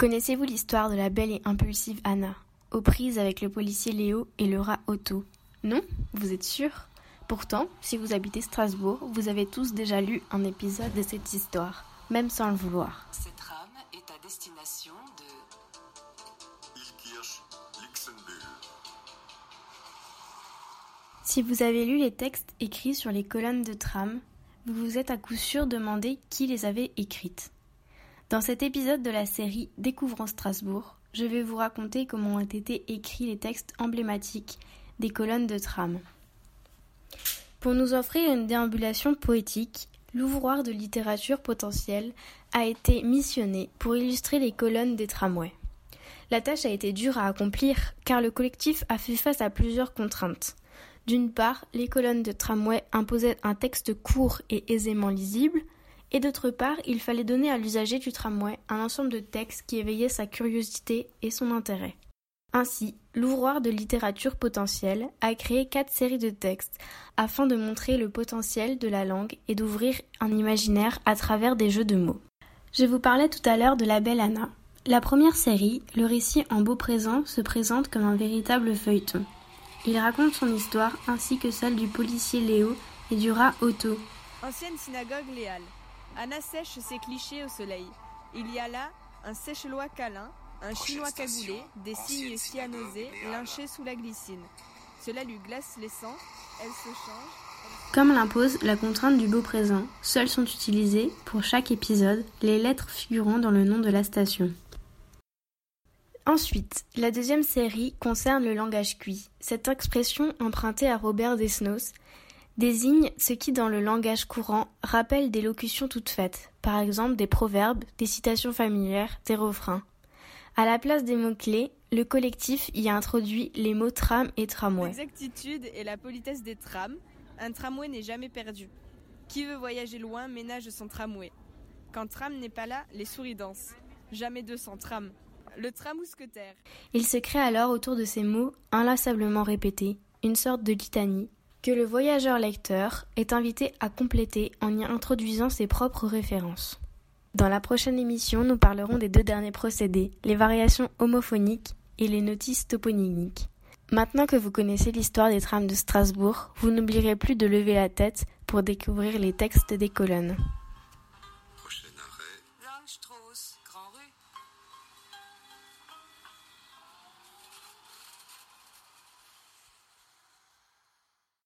Connaissez-vous l'histoire de la belle et impulsive Anna, aux prises avec le policier Léo et le rat Otto? Non? Vous êtes sûr? Pourtant, si vous habitez Strasbourg, vous avez tous déjà lu un épisode de cette histoire, même sans le vouloir. Cette rame est à destination de Ilkirch, Luxembourg. Si vous avez lu les textes écrits sur les colonnes de tram, vous vous êtes à coup sûr demandé qui les avait écrites. Dans cet épisode de la série Découvrons Strasbourg, je vais vous raconter comment ont été écrits les textes emblématiques des colonnes de tram. Pour nous offrir une déambulation poétique, l'ouvroir de littérature potentielle a été missionné pour illustrer les colonnes des tramways. La tâche a été dure à accomplir car le collectif a fait face à plusieurs contraintes. D'une part, les colonnes de tramway imposaient un texte court et aisément lisible, et d'autre part, il fallait donner à l'usager du tramway un ensemble de textes qui éveillaient sa curiosité et son intérêt. Ainsi, l'ouvroir de littérature potentielle a créé quatre séries de textes afin de montrer le potentiel de la langue et d'ouvrir un imaginaire à travers des jeux de mots. Je vous parlais tout à l'heure de la belle Anna. La première série, le récit en beau présent, se présente comme un véritable feuilleton. Il raconte son histoire ainsi que celle du policier Léo et du rat Otto. Ancienne synagogue léale. Anna sèche ses clichés au soleil. Il y a là un sèche-lois câlin, un chinois cagoulé, des cygnes cyanosés lynchés sous la glycine. Cela lui glace les sangs, elle se change. Comme l'impose la contrainte du beau présent, seules sont utilisées, pour chaque épisode, les lettres figurant dans le nom de la station. Ensuite, la deuxième série concerne le langage cuit. Cette expression empruntée à Robert Desnos désigne ce qui, dans le langage courant, rappelle des locutions toutes faites, par exemple des proverbes, des citations familières, des refrains. À la place des mots-clés, le collectif y a introduit les mots tram et tramway. L'exactitude et la politesse des trams. Un tramway n'est jamais perdu. Qui veut voyager loin ménage son tramway. Quand tram n'est pas là, les souris dansent. Jamais deux sans tram. Le tram mousquetaire. Il se crée alors autour de ces mots inlassablement répétés une sorte de litanie que le voyageur lecteur est invité à compléter en y introduisant ses propres références. Dans la prochaine émission, nous parlerons des deux derniers procédés, les variations homophoniques et les notices toponymiques. Maintenant que vous connaissez l'histoire des trams de Strasbourg, vous n'oublierez plus de lever la tête pour découvrir les textes des colonnes.